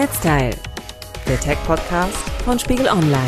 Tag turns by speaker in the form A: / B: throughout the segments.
A: Netzteil, der Tech-Podcast von Spiegel Online.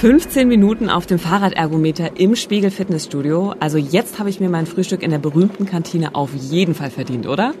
A: 15 Minuten auf dem Fahrradergometer im Spiegel Fitnessstudio. Also jetzt habe ich mir mein Frühstück in der berühmten Kantine auf jeden Fall verdient, oder?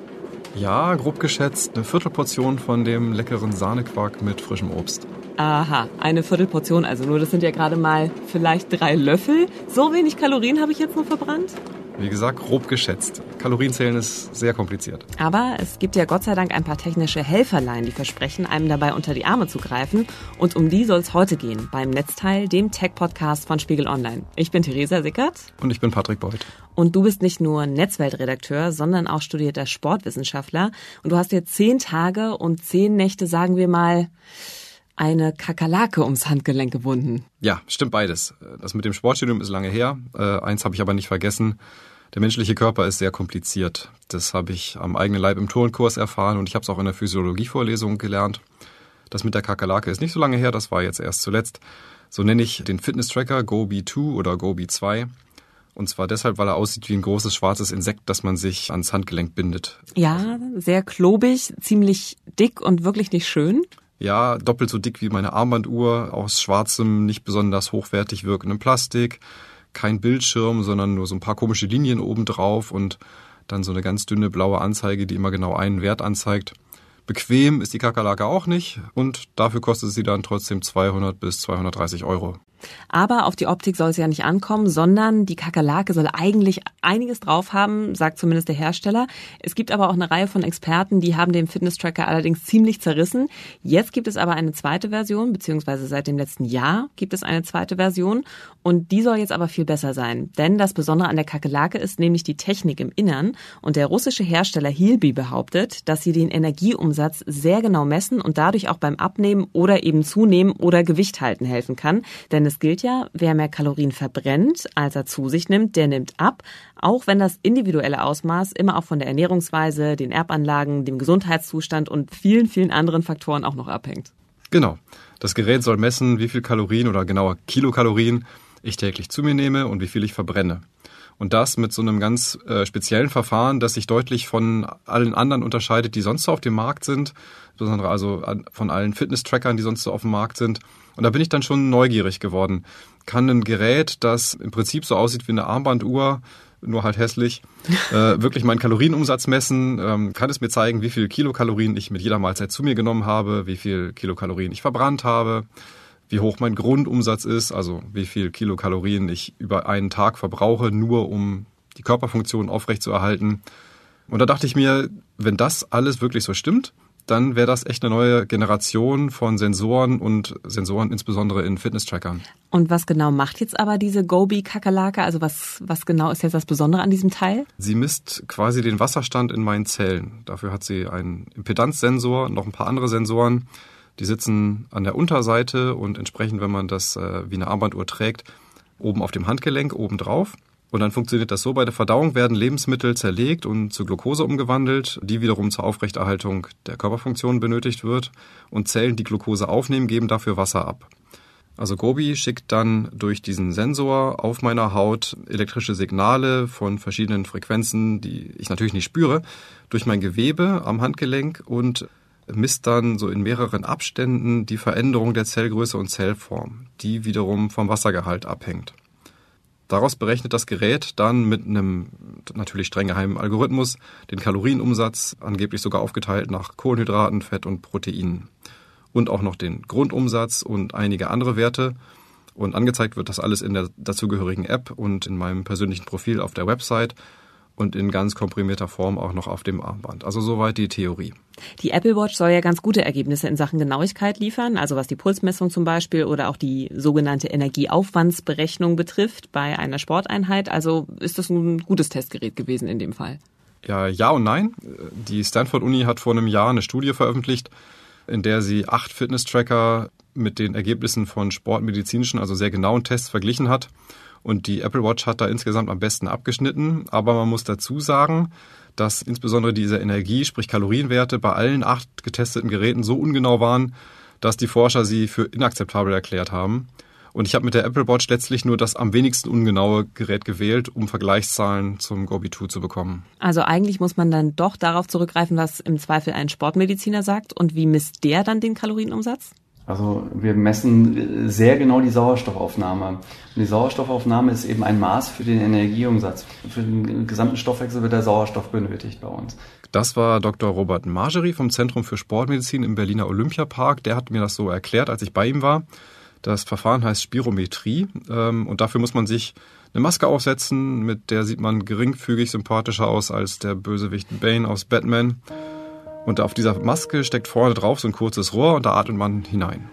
B: Ja, grob geschätzt eine Viertelportion von dem leckeren Sahnequark mit frischem Obst.
A: Aha, eine Viertelportion, also nur das sind ja gerade mal vielleicht drei Löffel. So wenig Kalorien habe ich jetzt nur verbrannt?
B: Wie gesagt, grob geschätzt. Kalorienzählen ist sehr kompliziert.
A: Aber es gibt ja Gott sei Dank ein paar technische Helferlein, die versprechen, einem dabei unter die Arme zu greifen. Und um die soll es heute gehen, beim Netzteil, dem Tech-Podcast von Spiegel Online. Ich bin Theresa Sickert.
B: Und ich bin Patrick Beuth.
A: Und du bist nicht nur Netzweltredakteur, sondern auch studierter Sportwissenschaftler. Und du hast dir zehn Tage und zehn Nächte, sagen wir mal, eine Kakerlake ums Handgelenk gebunden.
B: Ja, stimmt beides. Das mit dem Sportstudium ist lange her. Äh, eins habe ich aber nicht vergessen. Der menschliche Körper ist sehr kompliziert. Das habe ich am eigenen Leib im Turnkurs erfahren und ich habe es auch in der Physiologievorlesung gelernt. Das mit der Kakerlake ist nicht so lange her, das war jetzt erst zuletzt. So nenne ich den Fitness-Tracker Gobi2 oder Gobi2. Und zwar deshalb, weil er aussieht wie ein großes schwarzes Insekt, das man sich ans Handgelenk bindet.
A: Ja, sehr klobig, ziemlich dick und wirklich nicht schön.
B: Ja, doppelt so dick wie meine Armbanduhr, aus schwarzem, nicht besonders hochwertig wirkendem Plastik kein Bildschirm, sondern nur so ein paar komische Linien oben drauf und dann so eine ganz dünne blaue Anzeige, die immer genau einen Wert anzeigt. Bequem ist die Kakerlake auch nicht und dafür kostet sie dann trotzdem 200 bis 230 Euro.
A: Aber auf die Optik soll es ja nicht ankommen, sondern die Kakerlake soll eigentlich einiges drauf haben, sagt zumindest der Hersteller. Es gibt aber auch eine Reihe von Experten, die haben den Fitness-Tracker allerdings ziemlich zerrissen. Jetzt gibt es aber eine zweite Version, beziehungsweise seit dem letzten Jahr gibt es eine zweite Version und die soll jetzt aber viel besser sein. Denn das Besondere an der Kakerlake ist nämlich die Technik im Innern und der russische Hersteller Hilby behauptet, dass sie den Energieumsatz sehr genau messen und dadurch auch beim Abnehmen oder eben zunehmen oder Gewicht halten helfen kann. Denn es gilt ja, wer mehr Kalorien verbrennt, als er zu sich nimmt, der nimmt ab, auch wenn das individuelle Ausmaß immer auch von der Ernährungsweise, den Erbanlagen, dem Gesundheitszustand und vielen, vielen anderen Faktoren auch noch abhängt.
B: Genau. Das Gerät soll messen, wie viel Kalorien oder genauer Kilokalorien ich täglich zu mir nehme und wie viel ich verbrenne. Und das mit so einem ganz äh, speziellen Verfahren, das sich deutlich von allen anderen unterscheidet, die sonst so auf dem Markt sind, insbesondere also von allen Fitness-Trackern, die sonst so auf dem Markt sind. Und da bin ich dann schon neugierig geworden. Kann ein Gerät, das im Prinzip so aussieht wie eine Armbanduhr, nur halt hässlich, äh, wirklich meinen Kalorienumsatz messen, ähm, kann es mir zeigen, wie viel Kilokalorien ich mit jeder Mahlzeit zu mir genommen habe, wie viel Kilokalorien ich verbrannt habe, wie hoch mein Grundumsatz ist, also wie viel Kilokalorien ich über einen Tag verbrauche, nur um die Körperfunktion aufrechtzuerhalten. Und da dachte ich mir, wenn das alles wirklich so stimmt, dann wäre das echt eine neue Generation von Sensoren und Sensoren insbesondere in Fitness-Trackern.
A: Und was genau macht jetzt aber diese Gobi-Kakerlake? Also was, was genau ist jetzt das Besondere an diesem Teil?
B: Sie misst quasi den Wasserstand in meinen Zellen. Dafür hat sie einen Impedanzsensor, und noch ein paar andere Sensoren. Die sitzen an der Unterseite und entsprechend, wenn man das äh, wie eine Armbanduhr trägt, oben auf dem Handgelenk, oben drauf. Und dann funktioniert das so, bei der Verdauung werden Lebensmittel zerlegt und zu Glucose umgewandelt, die wiederum zur Aufrechterhaltung der Körperfunktion benötigt wird. Und Zellen, die Glucose aufnehmen, geben dafür Wasser ab. Also Gobi schickt dann durch diesen Sensor auf meiner Haut elektrische Signale von verschiedenen Frequenzen, die ich natürlich nicht spüre, durch mein Gewebe am Handgelenk und misst dann so in mehreren Abständen die Veränderung der Zellgröße und Zellform, die wiederum vom Wassergehalt abhängt. Daraus berechnet das Gerät dann mit einem natürlich streng geheimen Algorithmus den Kalorienumsatz, angeblich sogar aufgeteilt nach Kohlenhydraten, Fett und Proteinen. Und auch noch den Grundumsatz und einige andere Werte. Und angezeigt wird das alles in der dazugehörigen App und in meinem persönlichen Profil auf der Website und in ganz komprimierter Form auch noch auf dem Armband. Also soweit die Theorie.
A: Die Apple Watch soll ja ganz gute Ergebnisse in Sachen Genauigkeit liefern, also was die Pulsmessung zum Beispiel oder auch die sogenannte Energieaufwandsberechnung betrifft bei einer Sporteinheit. Also ist das ein gutes Testgerät gewesen in dem Fall?
B: Ja, ja und nein. Die Stanford Uni hat vor einem Jahr eine Studie veröffentlicht, in der sie acht Fitness-Tracker mit den Ergebnissen von sportmedizinischen, also sehr genauen Tests verglichen hat. Und die Apple Watch hat da insgesamt am besten abgeschnitten. Aber man muss dazu sagen, dass insbesondere diese Energie, sprich Kalorienwerte, bei allen acht getesteten Geräten so ungenau waren, dass die Forscher sie für inakzeptabel erklärt haben. Und ich habe mit der Apple Watch letztlich nur das am wenigsten ungenaue Gerät gewählt, um Vergleichszahlen zum Gobi 2 zu bekommen.
A: Also eigentlich muss man dann doch darauf zurückgreifen, was im Zweifel ein Sportmediziner sagt. Und wie misst der dann den Kalorienumsatz?
C: Also wir messen sehr genau die Sauerstoffaufnahme. Und die Sauerstoffaufnahme ist eben ein Maß für den Energieumsatz. Für den gesamten Stoffwechsel wird der Sauerstoff benötigt bei uns.
B: Das war Dr. Robert Margery vom Zentrum für Sportmedizin im Berliner Olympiapark. Der hat mir das so erklärt, als ich bei ihm war. Das Verfahren heißt Spirometrie ähm, und dafür muss man sich eine Maske aufsetzen, mit der sieht man geringfügig sympathischer aus als der Bösewicht Bane aus Batman. Und auf dieser Maske steckt vorne drauf so ein kurzes Rohr und da atmet man hinein.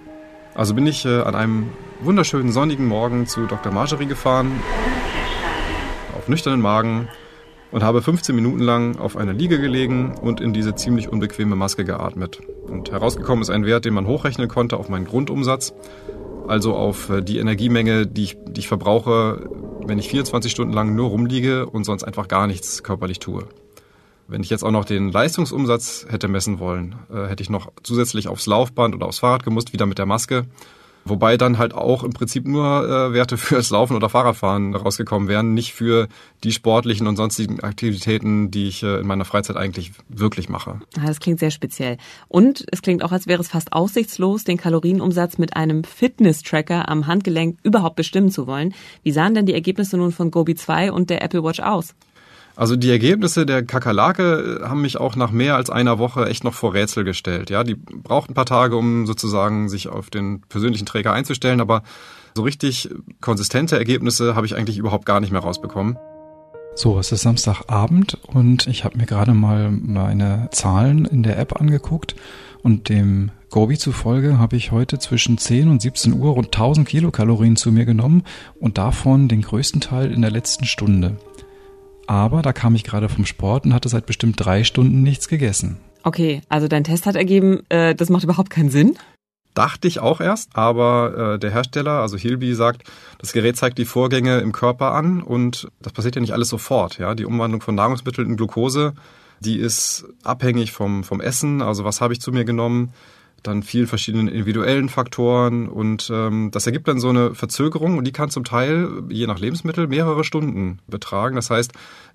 B: Also bin ich äh, an einem wunderschönen sonnigen Morgen zu Dr. Margery gefahren, auf nüchternen Magen und habe 15 Minuten lang auf einer Liege gelegen und in diese ziemlich unbequeme Maske geatmet. Und herausgekommen ist ein Wert, den man hochrechnen konnte auf meinen Grundumsatz, also auf äh, die Energiemenge, die ich, die ich verbrauche, wenn ich 24 Stunden lang nur rumliege und sonst einfach gar nichts körperlich tue. Wenn ich jetzt auch noch den Leistungsumsatz hätte messen wollen, äh, hätte ich noch zusätzlich aufs Laufband oder aufs Fahrrad gemusst, wieder mit der Maske. Wobei dann halt auch im Prinzip nur äh, Werte fürs Laufen oder Fahrradfahren rausgekommen wären, nicht für die sportlichen und sonstigen Aktivitäten, die ich äh, in meiner Freizeit eigentlich wirklich mache.
A: Das klingt sehr speziell. Und es klingt auch, als wäre es fast aussichtslos, den Kalorienumsatz mit einem Fitness-Tracker am Handgelenk überhaupt bestimmen zu wollen. Wie sahen denn die Ergebnisse nun von Gobi 2 und der Apple Watch aus?
B: Also die Ergebnisse der Kakerlake haben mich auch nach mehr als einer Woche echt noch vor Rätsel gestellt. Ja, die braucht ein paar Tage, um sozusagen sich auf den persönlichen Träger einzustellen, aber so richtig konsistente Ergebnisse habe ich eigentlich überhaupt gar nicht mehr rausbekommen.
D: So, es ist Samstagabend und ich habe mir gerade mal meine Zahlen in der App angeguckt und dem Gobi zufolge habe ich heute zwischen 10 und 17 Uhr rund 1000 Kilokalorien zu mir genommen und davon den größten Teil in der letzten Stunde. Aber da kam ich gerade vom Sport und hatte seit bestimmt drei Stunden nichts gegessen.
A: Okay, also dein Test hat ergeben, äh, das macht überhaupt keinen Sinn.
B: Dachte ich auch erst, aber äh, der Hersteller, also Hilby, sagt, das Gerät zeigt die Vorgänge im Körper an und das passiert ja nicht alles sofort. Ja, die Umwandlung von Nahrungsmitteln in Glucose, die ist abhängig vom vom Essen. Also was habe ich zu mir genommen? Dann vielen verschiedenen individuellen Faktoren und ähm, das ergibt dann so eine Verzögerung und die kann zum Teil je nach Lebensmittel mehrere Stunden betragen. Das heißt,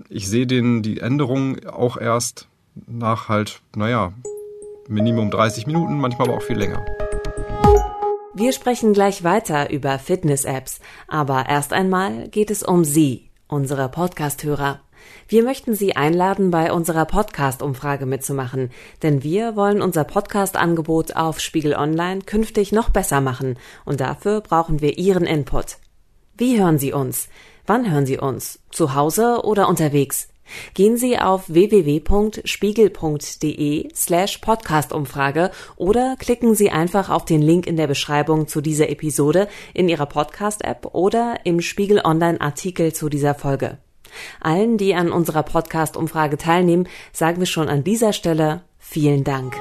B: ich sehe den die Änderung auch erst nach halt, naja, Minimum 30 Minuten, manchmal aber auch viel länger.
A: Wir sprechen gleich weiter über Fitness-Apps, aber erst einmal geht es um Sie, unsere Podcast-Hörer. Wir möchten Sie einladen, bei unserer Podcast-Umfrage mitzumachen, denn wir wollen unser Podcast-Angebot auf Spiegel Online künftig noch besser machen und dafür brauchen wir Ihren Input. Wie hören Sie uns? Wann hören Sie uns? Zu Hause oder unterwegs? Gehen Sie auf www.spiegel.de slash Podcast-Umfrage oder klicken Sie einfach auf den Link in der Beschreibung zu dieser Episode in Ihrer Podcast-App oder im Spiegel Online-Artikel zu dieser Folge. Allen, die an unserer Podcast-Umfrage teilnehmen, sagen wir schon an dieser Stelle vielen Dank.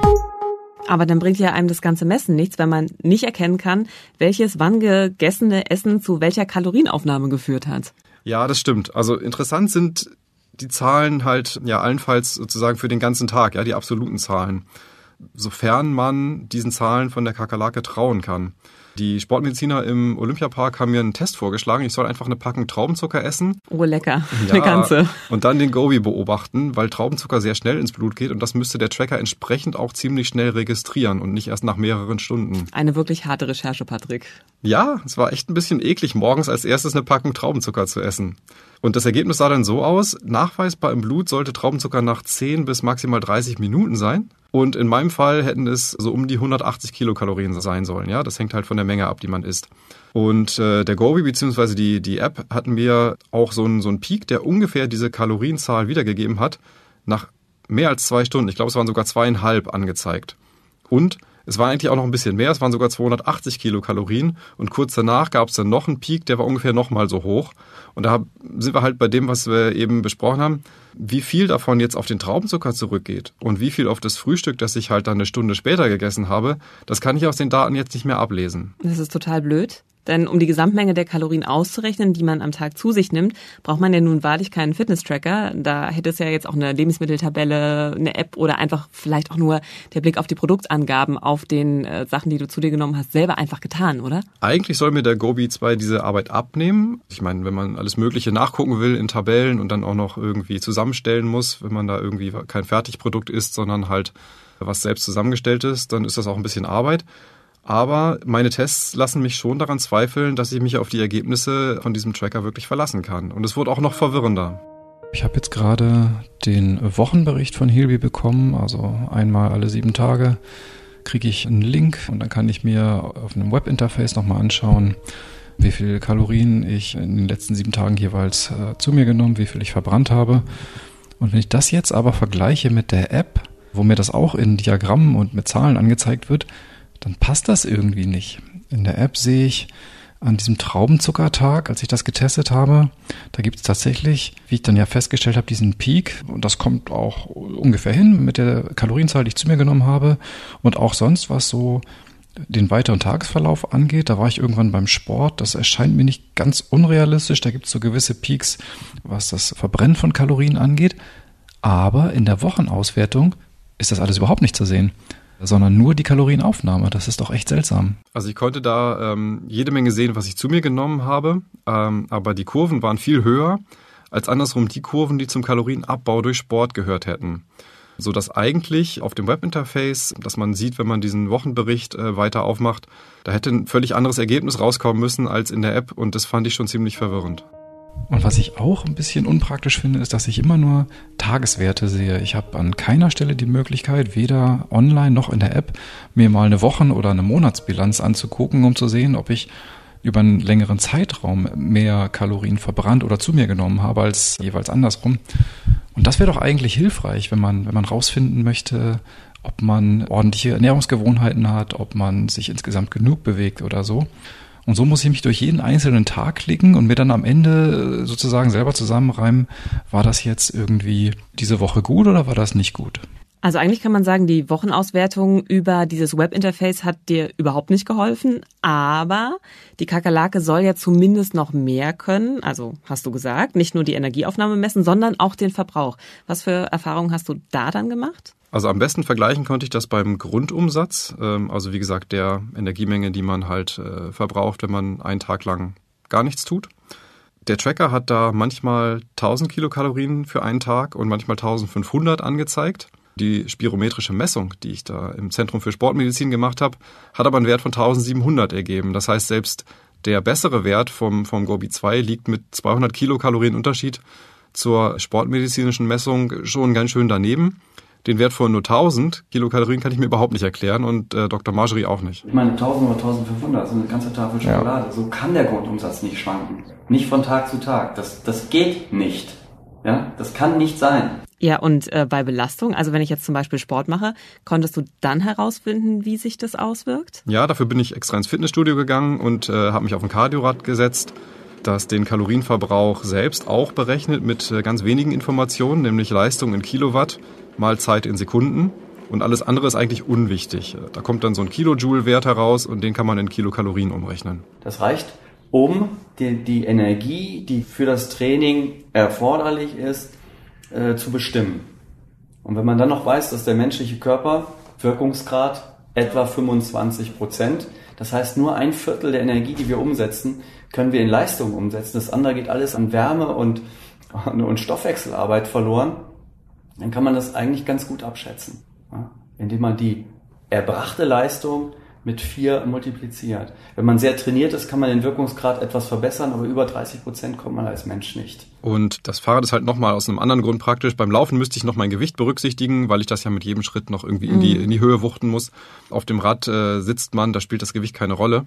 A: Aber dann bringt ja einem das ganze Messen nichts, wenn man nicht erkennen kann, welches wann gegessene Essen zu welcher Kalorienaufnahme geführt hat.
B: Ja, das stimmt. Also interessant sind die Zahlen halt ja allenfalls sozusagen für den ganzen Tag, ja, die absoluten Zahlen. Sofern man diesen Zahlen von der Kakerlake trauen kann. Die Sportmediziner im Olympiapark haben mir einen Test vorgeschlagen. Ich soll einfach eine Packung Traubenzucker essen.
A: Oh, lecker. Ja, eine ganze.
B: Und dann den Gobi beobachten, weil Traubenzucker sehr schnell ins Blut geht und das müsste der Tracker entsprechend auch ziemlich schnell registrieren und nicht erst nach mehreren Stunden.
A: Eine wirklich harte Recherche, Patrick.
B: Ja, es war echt ein bisschen eklig, morgens als erstes eine Packung Traubenzucker zu essen. Und das Ergebnis sah dann so aus, nachweisbar im Blut sollte Traubenzucker nach 10 bis maximal 30 Minuten sein. Und in meinem Fall hätten es so um die 180 Kilokalorien sein sollen. Ja, das hängt halt von der Menge ab, die man isst. Und äh, der Gobi bzw. Die, die App hatten mir auch so einen, so einen Peak, der ungefähr diese Kalorienzahl wiedergegeben hat, nach mehr als zwei Stunden. Ich glaube, es waren sogar zweieinhalb angezeigt. Und es war eigentlich auch noch ein bisschen mehr, es waren sogar 280 Kilokalorien und kurz danach gab es dann noch einen Peak, der war ungefähr nochmal so hoch. Und da sind wir halt bei dem, was wir eben besprochen haben, wie viel davon jetzt auf den Traubenzucker zurückgeht und wie viel auf das Frühstück, das ich halt dann eine Stunde später gegessen habe, das kann ich aus den Daten jetzt nicht mehr ablesen.
A: Das ist total blöd. Denn um die Gesamtmenge der Kalorien auszurechnen, die man am Tag zu sich nimmt, braucht man ja nun wahrlich keinen Fitness-Tracker. Da hätte es ja jetzt auch eine Lebensmitteltabelle, eine App oder einfach vielleicht auch nur der Blick auf die Produktangaben auf den äh, Sachen, die du zu dir genommen hast, selber einfach getan, oder?
B: Eigentlich soll mir der Gobi 2 diese Arbeit abnehmen. Ich meine, wenn man alles Mögliche nachgucken will in Tabellen und dann auch noch irgendwie zusammenstellen muss, wenn man da irgendwie kein Fertigprodukt isst, sondern halt was selbst zusammengestellt ist, dann ist das auch ein bisschen Arbeit. Aber meine Tests lassen mich schon daran zweifeln, dass ich mich auf die Ergebnisse von diesem Tracker wirklich verlassen kann. Und es wurde auch noch verwirrender.
D: Ich habe jetzt gerade den Wochenbericht von Hilby bekommen, also einmal alle sieben Tage kriege ich einen Link und dann kann ich mir auf einem Webinterface nochmal anschauen, wie viel Kalorien ich in den letzten sieben Tagen jeweils äh, zu mir genommen, wie viel ich verbrannt habe. Und wenn ich das jetzt aber vergleiche mit der App, wo mir das auch in Diagrammen und mit Zahlen angezeigt wird, dann passt das irgendwie nicht. In der App sehe ich an diesem Traubenzuckertag, als ich das getestet habe, da gibt es tatsächlich, wie ich dann ja festgestellt habe, diesen Peak. Und das kommt auch ungefähr hin mit der Kalorienzahl, die ich zu mir genommen habe. Und auch sonst, was so den weiteren Tagesverlauf angeht, da war ich irgendwann beim Sport. Das erscheint mir nicht ganz unrealistisch. Da gibt es so gewisse Peaks, was das Verbrennen von Kalorien angeht. Aber in der Wochenauswertung ist das alles überhaupt nicht zu sehen sondern nur die Kalorienaufnahme. Das ist doch echt seltsam.
B: Also ich konnte da ähm, jede Menge sehen, was ich zu mir genommen habe, ähm, aber die Kurven waren viel höher als andersrum die Kurven, die zum Kalorienabbau durch Sport gehört hätten. So dass eigentlich auf dem Webinterface, dass man sieht, wenn man diesen Wochenbericht äh, weiter aufmacht, da hätte ein völlig anderes Ergebnis rauskommen müssen als in der App und das fand ich schon ziemlich verwirrend.
D: Und was ich auch ein bisschen unpraktisch finde, ist, dass ich immer nur Tageswerte sehe. Ich habe an keiner Stelle die Möglichkeit, weder online noch in der App, mir mal eine Wochen- oder eine Monatsbilanz anzugucken, um zu sehen, ob ich über einen längeren Zeitraum mehr Kalorien verbrannt oder zu mir genommen habe als jeweils andersrum. Und das wäre doch eigentlich hilfreich, wenn man, wenn man rausfinden möchte, ob man ordentliche Ernährungsgewohnheiten hat, ob man sich insgesamt genug bewegt oder so. Und so muss ich mich durch jeden einzelnen Tag klicken und mir dann am Ende äh, sozusagen selber zusammenreimen, war das jetzt irgendwie diese Woche gut oder war das nicht gut?
A: Also eigentlich kann man sagen, die Wochenauswertung über dieses Webinterface hat dir überhaupt nicht geholfen, aber die Kakerlake soll ja zumindest noch mehr können, also hast du gesagt, nicht nur die Energieaufnahme messen, sondern auch den Verbrauch. Was für Erfahrungen hast du da dann gemacht?
B: Also am besten vergleichen konnte ich das beim Grundumsatz, ähm, also wie gesagt der Energiemenge, die man halt äh, verbraucht, wenn man einen Tag lang gar nichts tut. Der Tracker hat da manchmal 1000 Kilokalorien für einen Tag und manchmal 1500 angezeigt. Die spirometrische Messung, die ich da im Zentrum für Sportmedizin gemacht habe, hat aber einen Wert von 1700 ergeben. Das heißt, selbst der bessere Wert vom, vom Gobi 2 liegt mit 200 Kilokalorien Unterschied zur sportmedizinischen Messung schon ganz schön daneben den Wert von nur 1000 Kilokalorien kann ich mir überhaupt nicht erklären und äh, Dr. Marjorie auch nicht.
C: Ich meine, 1000 oder 1500, also eine ganze Tafel Schokolade. Ja. So kann der Grundumsatz nicht schwanken. Nicht von Tag zu Tag. Das, das geht nicht. Ja, das kann nicht sein.
A: Ja, und äh, bei Belastung, also wenn ich jetzt zum Beispiel Sport mache, konntest du dann herausfinden, wie sich das auswirkt?
B: Ja, dafür bin ich extra ins Fitnessstudio gegangen und äh, habe mich auf ein Cardiorad gesetzt das den Kalorienverbrauch selbst auch berechnet mit äh, ganz wenigen Informationen, nämlich Leistung in Kilowatt mal Zeit in Sekunden. Und alles andere ist eigentlich unwichtig. Da kommt dann so ein Kilojoule-Wert heraus und den kann man in Kilokalorien umrechnen.
C: Das reicht, um die, die Energie, die für das Training erforderlich ist, äh, zu bestimmen. Und wenn man dann noch weiß, dass der menschliche Körper Wirkungsgrad etwa 25 Prozent, das heißt nur ein Viertel der Energie, die wir umsetzen, können wir in Leistung umsetzen. Das andere geht alles an Wärme und, und Stoffwechselarbeit verloren dann kann man das eigentlich ganz gut abschätzen, ja? indem man die erbrachte Leistung mit vier multipliziert. Wenn man sehr trainiert ist, kann man den Wirkungsgrad etwas verbessern, aber über 30 Prozent kommt man als Mensch nicht.
B: Und das Fahrrad ist halt nochmal aus einem anderen Grund praktisch. Beim Laufen müsste ich noch mein Gewicht berücksichtigen, weil ich das ja mit jedem Schritt noch irgendwie in die, mhm. in die Höhe wuchten muss. Auf dem Rad äh, sitzt man, da spielt das Gewicht keine Rolle.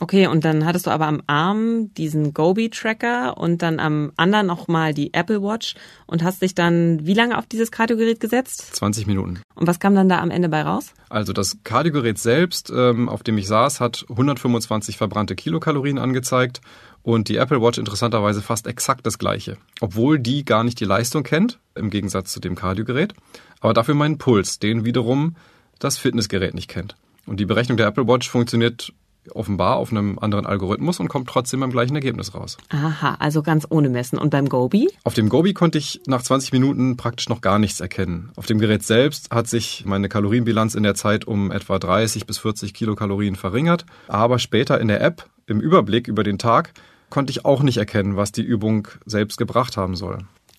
A: Okay, und dann hattest du aber am Arm diesen Gobi-Tracker und dann am anderen nochmal die Apple Watch und hast dich dann wie lange auf dieses Kardiogerät gesetzt?
B: 20 Minuten.
A: Und was kam dann da am Ende bei raus?
B: Also das Kardiogerät selbst, ähm, auf dem ich saß, hat 125 verbrannte Kilokalorien angezeigt und die Apple Watch interessanterweise fast exakt das gleiche. Obwohl die gar nicht die Leistung kennt, im Gegensatz zu dem Kardiogerät, aber dafür meinen Puls, den wiederum das Fitnessgerät nicht kennt. Und die Berechnung der Apple Watch funktioniert offenbar auf einem anderen Algorithmus und kommt trotzdem beim gleichen Ergebnis raus.
A: Aha, also ganz ohne Messen. Und beim Gobi?
B: Auf dem Gobi konnte ich nach 20 Minuten praktisch noch gar nichts erkennen. Auf dem Gerät selbst hat sich meine Kalorienbilanz in der Zeit um etwa 30 bis 40 Kilokalorien verringert. Aber später in der App, im Überblick über den Tag, konnte ich auch nicht erkennen, was die Übung selbst gebracht haben soll.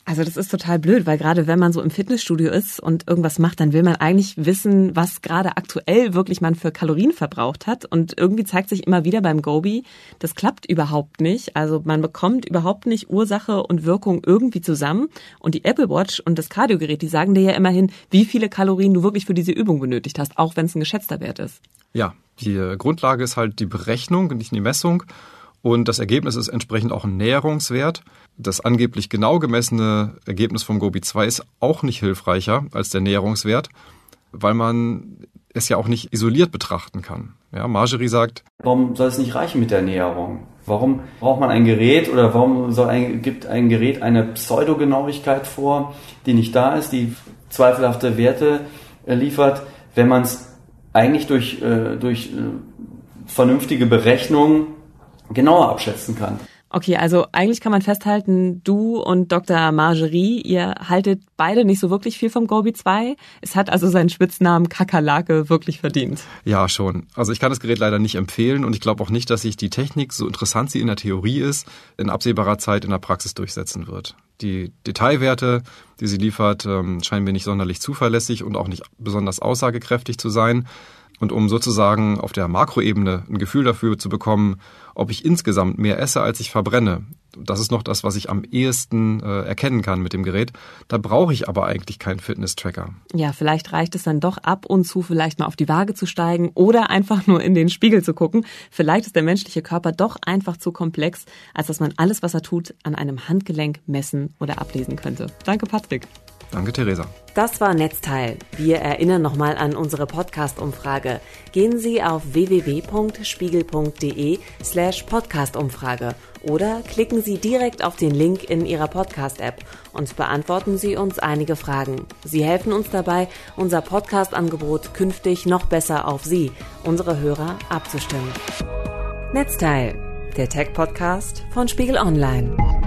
A: Also das ist total blöd, weil gerade wenn man so im Fitnessstudio ist und irgendwas macht, dann will man eigentlich wissen, was gerade aktuell wirklich man für Kalorien verbraucht hat. Und irgendwie zeigt sich immer wieder beim Gobi, das klappt überhaupt nicht. Also man bekommt überhaupt nicht Ursache und Wirkung irgendwie zusammen. Und die Apple Watch und das Kardiogerät, die sagen dir ja immerhin, wie viele Kalorien du wirklich für diese Übung benötigt hast, auch wenn es ein geschätzter Wert ist.
B: Ja, die Grundlage ist halt die Berechnung, nicht die Messung. Und das Ergebnis ist entsprechend auch ein Näherungswert. Das angeblich genau gemessene Ergebnis vom Gobi 2 ist auch nicht hilfreicher als der Näherungswert, weil man es ja auch nicht isoliert betrachten kann. Ja, Margerie sagt,
C: warum soll es nicht reichen mit der Näherung? Warum braucht man ein Gerät oder warum soll ein, gibt ein Gerät eine Pseudogenauigkeit vor, die nicht da ist, die zweifelhafte Werte äh, liefert, wenn man es eigentlich durch, äh, durch äh, vernünftige Berechnungen genauer abschätzen kann.
A: Okay, also eigentlich kann man festhalten, du und Dr. Margerie, ihr haltet beide nicht so wirklich viel vom Gobi 2. Es hat also seinen Spitznamen Kakerlake wirklich verdient.
B: Ja, schon. Also ich kann das Gerät leider nicht empfehlen und ich glaube auch nicht, dass sich die Technik, so interessant sie in der Theorie ist, in absehbarer Zeit in der Praxis durchsetzen wird. Die Detailwerte, die sie liefert, ähm, scheinen mir nicht sonderlich zuverlässig und auch nicht besonders aussagekräftig zu sein. Und um sozusagen auf der Makroebene ein Gefühl dafür zu bekommen, ob ich insgesamt mehr esse, als ich verbrenne, das ist noch das, was ich am ehesten äh, erkennen kann mit dem Gerät. Da brauche ich aber eigentlich keinen Fitness-Tracker.
A: Ja, vielleicht reicht es dann doch ab und zu, vielleicht mal auf die Waage zu steigen oder einfach nur in den Spiegel zu gucken. Vielleicht ist der menschliche Körper doch einfach zu komplex, als dass man alles, was er tut, an einem Handgelenk messen oder ablesen könnte. Danke, Patrick.
B: Danke, Theresa.
A: Das war Netzteil. Wir erinnern nochmal an unsere Podcast-Umfrage. Gehen Sie auf www.spiegel.de slash Podcast-Umfrage oder klicken Sie direkt auf den Link in Ihrer Podcast-App und beantworten Sie uns einige Fragen. Sie helfen uns dabei, unser Podcast-Angebot künftig noch besser auf Sie, unsere Hörer, abzustimmen. Netzteil, der Tech-Podcast von Spiegel Online.